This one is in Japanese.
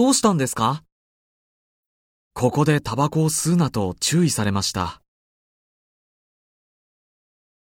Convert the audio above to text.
どうしたんですか？ここでタバコを吸うなと注意されました。